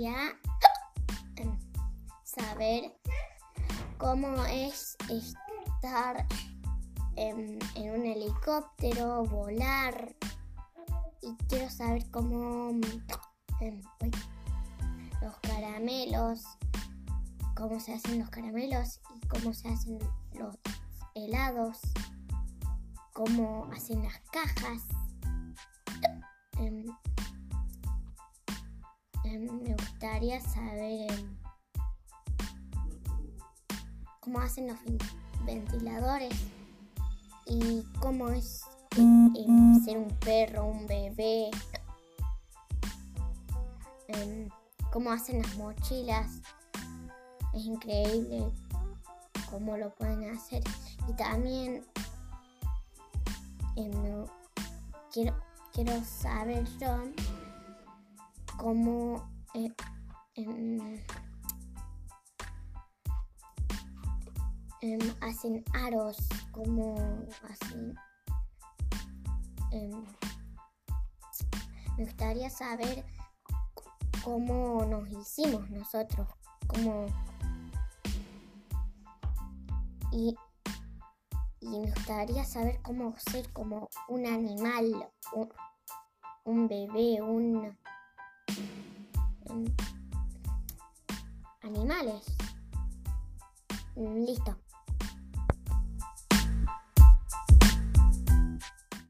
saber cómo es estar en, un helicóptero, volar. Y quiero saber cómo em, los caramelos, cómo se hacen los caramelos y cómo se hacen los helados, cómo hacen las cajas. Em, gustaría saber cómo hacen los ventiladores y cómo es ser un perro, un bebé, cómo hacen las mochilas. Es increíble cómo lo pueden hacer. Y también em, quiero, quiero saber yo cómo eh, Em, hacen aros, como así. Em, me gustaría saber cómo nos hicimos nosotros, cómo... Y, y me gustaría saber cómo ser como un animal, un, bebé, un... animales. Listo.